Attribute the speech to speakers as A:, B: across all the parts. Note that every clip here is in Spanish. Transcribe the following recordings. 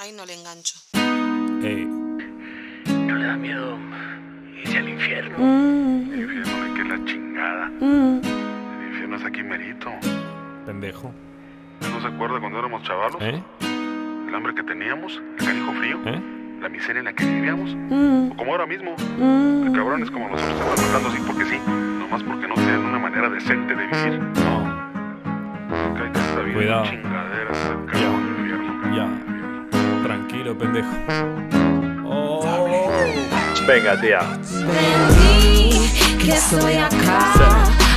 A: Ahí no le engancho.
B: ¿No le da miedo irse al infierno?
C: El infierno de que es la chingada. El infierno es aquí merito.
D: pendejo.
C: ¿No se acuerda cuando éramos chavalos?
D: ¿Eh?
C: El hambre que teníamos, el canijo frío,
D: ¿Eh?
C: la miseria en la que vivíamos. O como ahora mismo, que cabrones como nosotros están matando así porque sí, nomás porque no tienen una manera decente de vivir.
D: No. Cuidado.
C: es chingadera, es el cabrón infierno. cabrón,
D: Ya. Tranquilo, pendejo. Oh. Venga, tía.
E: Entendí que estoy acá.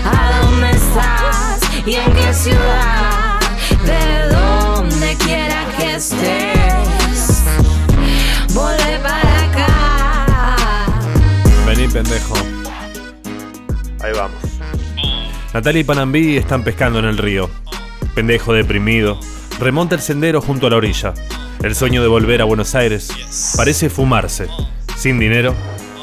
E: ¿A dónde estás? ¿Y en qué ciudad? De donde quiera que estés. Volé para acá.
D: Vení, pendejo. Ahí vamos. Natalia y Panambí están pescando en el río. Pendejo deprimido. Remonta el sendero junto a la orilla. El sueño de volver a Buenos Aires parece fumarse. Sin dinero,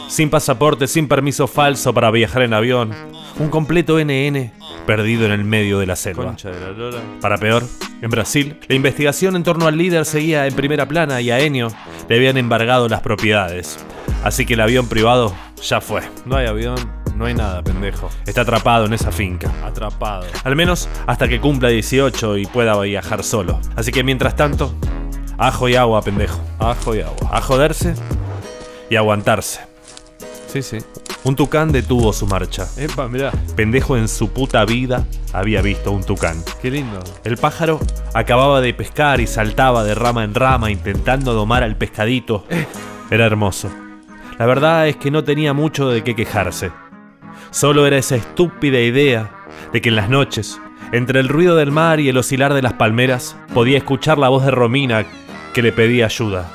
D: sin pasaporte, sin permiso falso para viajar en avión. Un completo NN perdido en el medio de la selva. Para peor, en Brasil, la investigación en torno al líder seguía en primera plana y a Enio le habían embargado las propiedades. Así que el avión privado ya fue. No hay avión, no hay nada, pendejo. Está atrapado en esa finca. Atrapado. Al menos hasta que cumpla 18 y pueda viajar solo. Así que mientras tanto, ajo y agua, pendejo. Ajo y agua. A joderse y aguantarse. Sí, sí. Un tucán detuvo su marcha.
F: Epa, mirá,
D: Pendejo en su puta vida había visto un tucán.
F: qué lindo.
D: El pájaro acababa de pescar y saltaba de rama en rama intentando domar al pescadito. Era hermoso. La verdad es que no tenía mucho de qué quejarse. Solo era esa estúpida idea de que en las noches, entre el ruido del mar y el oscilar de las palmeras, podía escuchar la voz de Romina que le pedía ayuda.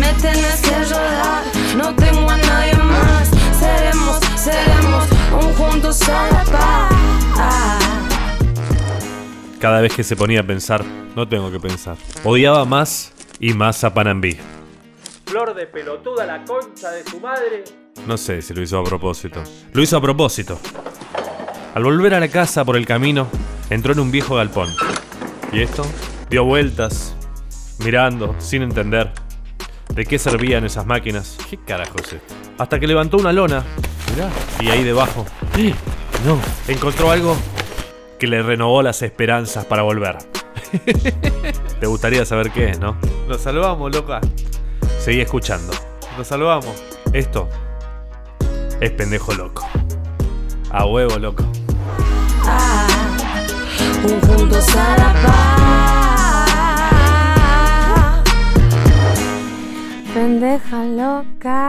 E: Me tenés que ayudar, no tengo a nadie más. Seremos, seremos un juntos a la paz.
D: Cada vez que se ponía a pensar,
F: No tengo que pensar.
D: odiaba más y más a Panambí.
G: Flor de pelotuda la concha de su madre.
D: No sé si lo hizo a propósito. Lo hizo a propósito. Al volver a la casa por el camino, entró en un viejo galpón. ¿Y esto? Dio vueltas, mirando, sin entender de qué servían esas máquinas.
F: ¿Qué carajo es esto?
D: Hasta que levantó una lona
F: Mirá.
D: y ahí debajo
F: No.
D: encontró algo que le renovó las esperanzas para volver. Te gustaría saber qué es, ¿no?
F: Nos salvamos, loca.
D: Seguí escuchando.
F: Nos salvamos.
D: Esto es pendejo loco. A huevo loco.
E: Un juntos a la paz. Pendeja loca.